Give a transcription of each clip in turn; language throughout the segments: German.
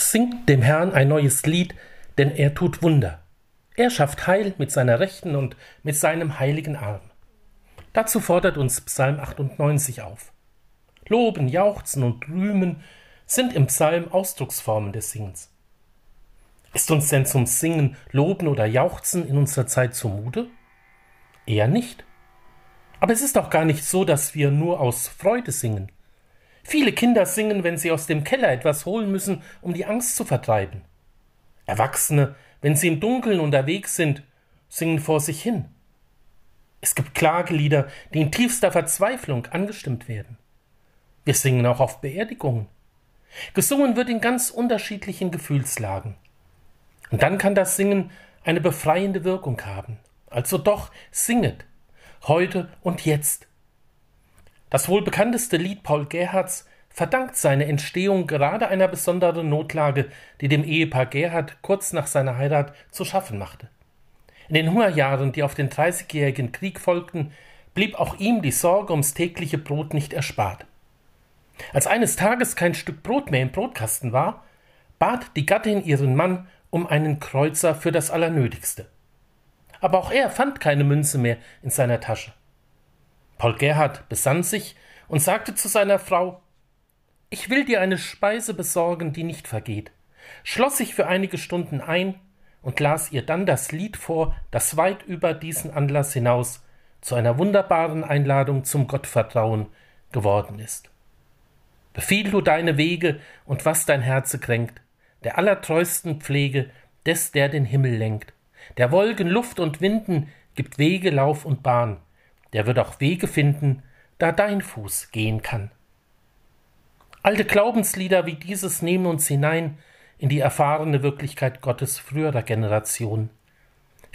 Singt dem Herrn ein neues Lied, denn er tut Wunder. Er schafft Heil mit seiner Rechten und mit seinem heiligen Arm. Dazu fordert uns Psalm 98 auf. Loben, Jauchzen und Rühmen sind im Psalm Ausdrucksformen des Singens. Ist uns denn zum Singen, Loben oder Jauchzen in unserer Zeit zumute? Eher nicht. Aber es ist auch gar nicht so, dass wir nur aus Freude singen. Viele Kinder singen, wenn sie aus dem Keller etwas holen müssen, um die Angst zu vertreiben. Erwachsene, wenn sie im Dunkeln unterwegs sind, singen vor sich hin. Es gibt Klagelieder, die in tiefster Verzweiflung angestimmt werden. Wir singen auch auf Beerdigungen. Gesungen wird in ganz unterschiedlichen Gefühlslagen. Und dann kann das Singen eine befreiende Wirkung haben. Also doch, singet, heute und jetzt. Das wohl bekannteste Lied Paul Gerhards verdankt seine Entstehung gerade einer besonderen Notlage, die dem Ehepaar Gerhard kurz nach seiner Heirat zu schaffen machte. In den Hungerjahren, die auf den Dreißigjährigen Krieg folgten, blieb auch ihm die Sorge ums tägliche Brot nicht erspart. Als eines Tages kein Stück Brot mehr im Brotkasten war, bat die Gattin ihren Mann um einen Kreuzer für das Allernötigste. Aber auch er fand keine Münze mehr in seiner Tasche. Paul Gerhard besann sich und sagte zu seiner Frau Ich will dir eine Speise besorgen, die nicht vergeht, schloss sich für einige Stunden ein und las ihr dann das Lied vor, das weit über diesen Anlass hinaus zu einer wunderbaren Einladung zum Gottvertrauen geworden ist. Befiehl du deine Wege und was dein Herze kränkt, der allertreusten Pflege des, der den Himmel lenkt, der Wolken, Luft und Winden gibt Wege, Lauf und Bahn, der wird auch Wege finden, da dein Fuß gehen kann. Alte Glaubenslieder wie dieses nehmen uns hinein in die erfahrene Wirklichkeit Gottes früherer Generation.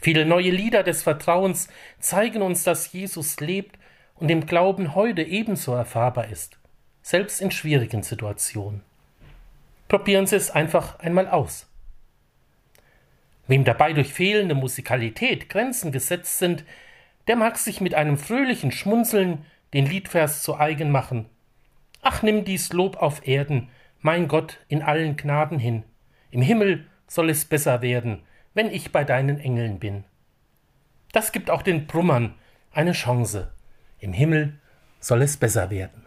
Viele neue Lieder des Vertrauens zeigen uns, dass Jesus lebt und im Glauben heute ebenso erfahrbar ist selbst in schwierigen Situationen. Probieren Sie es einfach einmal aus. Wem dabei durch fehlende Musikalität Grenzen gesetzt sind, der mag sich mit einem fröhlichen Schmunzeln den Liedvers zu eigen machen. Ach, nimm dies Lob auf Erden, mein Gott, in allen Gnaden hin. Im Himmel soll es besser werden, wenn ich bei deinen Engeln bin. Das gibt auch den Brummern eine Chance. Im Himmel soll es besser werden.